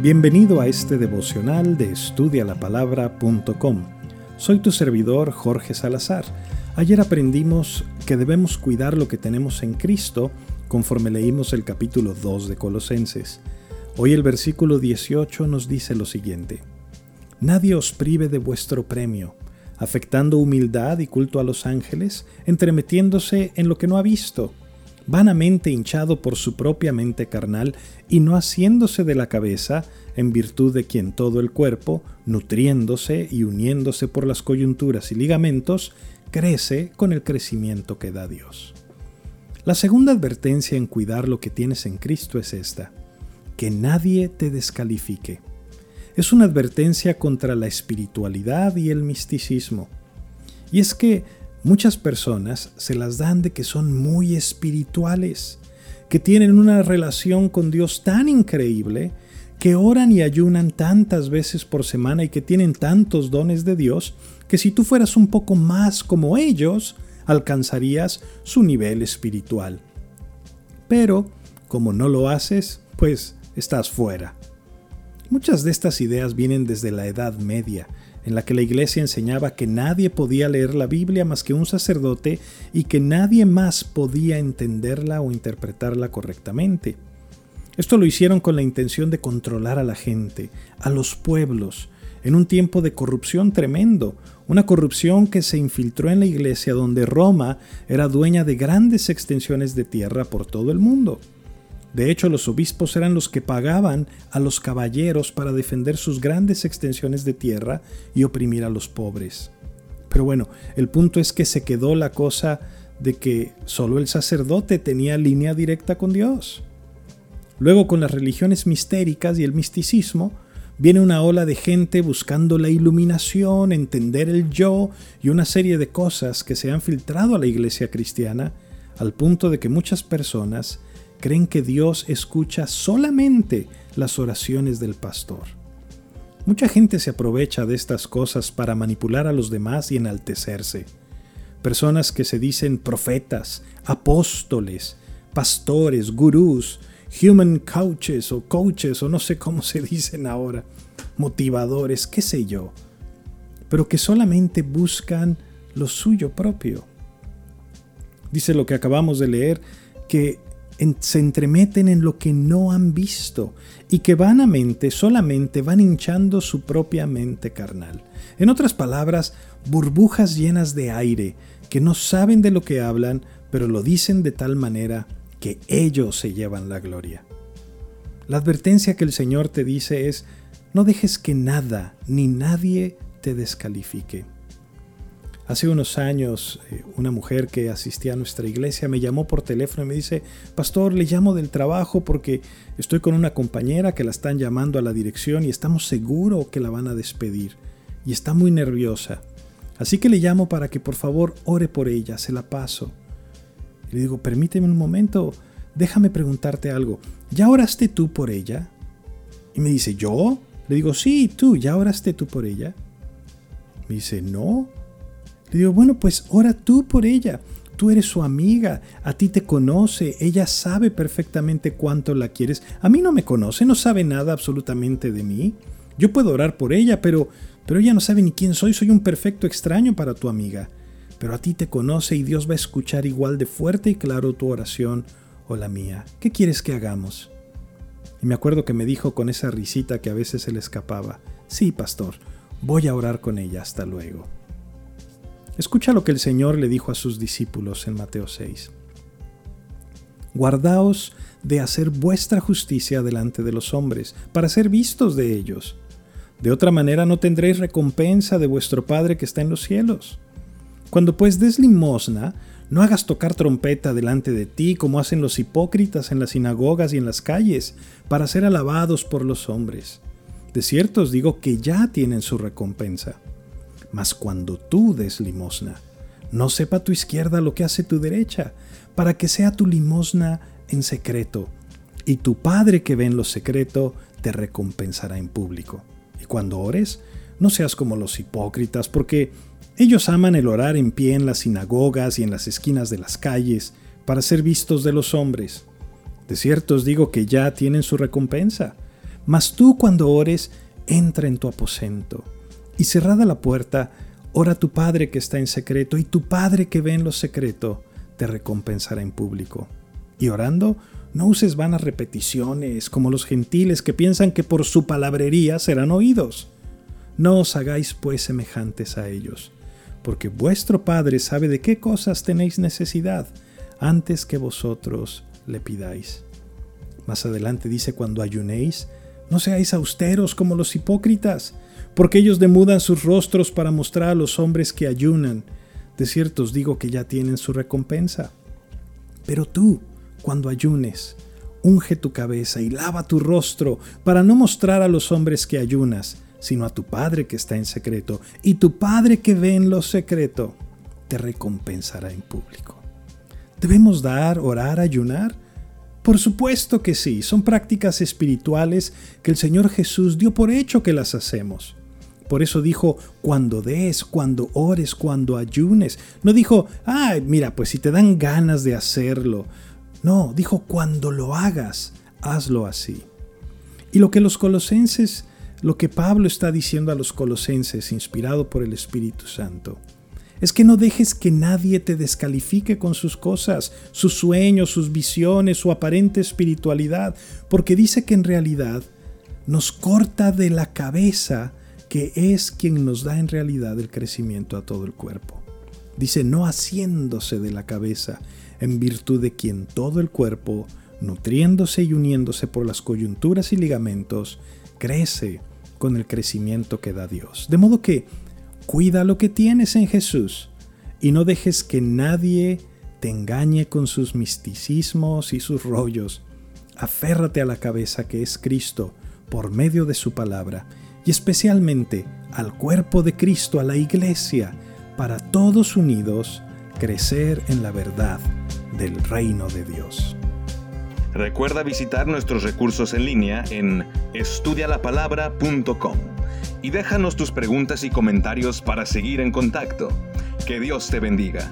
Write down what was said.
Bienvenido a este devocional de estudialapalabra.com. Soy tu servidor Jorge Salazar. Ayer aprendimos que debemos cuidar lo que tenemos en Cristo conforme leímos el capítulo 2 de Colosenses. Hoy el versículo 18 nos dice lo siguiente. Nadie os prive de vuestro premio, afectando humildad y culto a los ángeles, entremetiéndose en lo que no ha visto vanamente hinchado por su propia mente carnal y no haciéndose de la cabeza, en virtud de quien todo el cuerpo, nutriéndose y uniéndose por las coyunturas y ligamentos, crece con el crecimiento que da Dios. La segunda advertencia en cuidar lo que tienes en Cristo es esta, que nadie te descalifique. Es una advertencia contra la espiritualidad y el misticismo. Y es que Muchas personas se las dan de que son muy espirituales, que tienen una relación con Dios tan increíble, que oran y ayunan tantas veces por semana y que tienen tantos dones de Dios, que si tú fueras un poco más como ellos, alcanzarías su nivel espiritual. Pero, como no lo haces, pues estás fuera. Muchas de estas ideas vienen desde la Edad Media, en la que la iglesia enseñaba que nadie podía leer la Biblia más que un sacerdote y que nadie más podía entenderla o interpretarla correctamente. Esto lo hicieron con la intención de controlar a la gente, a los pueblos, en un tiempo de corrupción tremendo, una corrupción que se infiltró en la iglesia donde Roma era dueña de grandes extensiones de tierra por todo el mundo. De hecho, los obispos eran los que pagaban a los caballeros para defender sus grandes extensiones de tierra y oprimir a los pobres. Pero bueno, el punto es que se quedó la cosa de que solo el sacerdote tenía línea directa con Dios. Luego con las religiones mistéricas y el misticismo, viene una ola de gente buscando la iluminación, entender el yo y una serie de cosas que se han filtrado a la iglesia cristiana, al punto de que muchas personas creen que Dios escucha solamente las oraciones del pastor. Mucha gente se aprovecha de estas cosas para manipular a los demás y enaltecerse. Personas que se dicen profetas, apóstoles, pastores, gurús, human coaches o coaches o no sé cómo se dicen ahora, motivadores, qué sé yo, pero que solamente buscan lo suyo propio. Dice lo que acabamos de leer, que se entremeten en lo que no han visto y que vanamente solamente van hinchando su propia mente carnal. En otras palabras, burbujas llenas de aire que no saben de lo que hablan, pero lo dicen de tal manera que ellos se llevan la gloria. La advertencia que el Señor te dice es, no dejes que nada ni nadie te descalifique. Hace unos años, eh, una mujer que asistía a nuestra iglesia me llamó por teléfono y me dice, Pastor, le llamo del trabajo porque estoy con una compañera que la están llamando a la dirección y estamos seguros que la van a despedir. Y está muy nerviosa. Así que le llamo para que por favor ore por ella, se la paso. Le digo, permíteme un momento, déjame preguntarte algo. ¿Ya oraste tú por ella? Y me dice, ¿yo? Le digo, sí, tú, ¿ya oraste tú por ella? Me dice, no. Le digo, bueno, pues ora tú por ella. Tú eres su amiga, a ti te conoce, ella sabe perfectamente cuánto la quieres. A mí no me conoce, no sabe nada absolutamente de mí. Yo puedo orar por ella, pero, pero ella no sabe ni quién soy, soy un perfecto extraño para tu amiga. Pero a ti te conoce y Dios va a escuchar igual de fuerte y claro tu oración o la mía. ¿Qué quieres que hagamos? Y me acuerdo que me dijo con esa risita que a veces se le escapaba, sí, pastor, voy a orar con ella, hasta luego. Escucha lo que el Señor le dijo a sus discípulos en Mateo 6. Guardaos de hacer vuestra justicia delante de los hombres, para ser vistos de ellos. De otra manera no tendréis recompensa de vuestro Padre que está en los cielos. Cuando pues des limosna, no hagas tocar trompeta delante de ti como hacen los hipócritas en las sinagogas y en las calles, para ser alabados por los hombres. De cierto os digo que ya tienen su recompensa. Mas cuando tú des limosna, no sepa tu izquierda lo que hace tu derecha, para que sea tu limosna en secreto, y tu Padre que ve en lo secreto te recompensará en público. Y cuando ores, no seas como los hipócritas, porque ellos aman el orar en pie en las sinagogas y en las esquinas de las calles, para ser vistos de los hombres. De cierto os digo que ya tienen su recompensa. Mas tú cuando ores, entra en tu aposento, y cerrada la puerta, ora a tu Padre que está en secreto, y tu Padre que ve en lo secreto, te recompensará en público. Y orando, no uses vanas repeticiones como los gentiles que piensan que por su palabrería serán oídos. No os hagáis pues semejantes a ellos, porque vuestro Padre sabe de qué cosas tenéis necesidad antes que vosotros le pidáis. Más adelante dice, cuando ayunéis, no seáis austeros como los hipócritas, porque ellos demudan sus rostros para mostrar a los hombres que ayunan. De cierto os digo que ya tienen su recompensa. Pero tú, cuando ayunes, unge tu cabeza y lava tu rostro para no mostrar a los hombres que ayunas, sino a tu Padre que está en secreto, y tu Padre que ve en lo secreto, te recompensará en público. ¿Debemos dar, orar, ayunar? Por supuesto que sí, son prácticas espirituales que el Señor Jesús dio por hecho que las hacemos. Por eso dijo, cuando des, cuando ores, cuando ayunes. No dijo, ay, mira, pues si te dan ganas de hacerlo. No, dijo, cuando lo hagas, hazlo así. Y lo que los colosenses, lo que Pablo está diciendo a los colosenses, inspirado por el Espíritu Santo, es que no dejes que nadie te descalifique con sus cosas, sus sueños, sus visiones, su aparente espiritualidad, porque dice que en realidad nos corta de la cabeza que es quien nos da en realidad el crecimiento a todo el cuerpo. Dice, no haciéndose de la cabeza, en virtud de quien todo el cuerpo, nutriéndose y uniéndose por las coyunturas y ligamentos, crece con el crecimiento que da Dios. De modo que Cuida lo que tienes en Jesús y no dejes que nadie te engañe con sus misticismos y sus rollos. Aférrate a la cabeza que es Cristo por medio de su palabra y especialmente al cuerpo de Cristo, a la iglesia, para todos unidos crecer en la verdad del reino de Dios. Recuerda visitar nuestros recursos en línea en estudialapalabra.com y déjanos tus preguntas y comentarios para seguir en contacto. Que Dios te bendiga.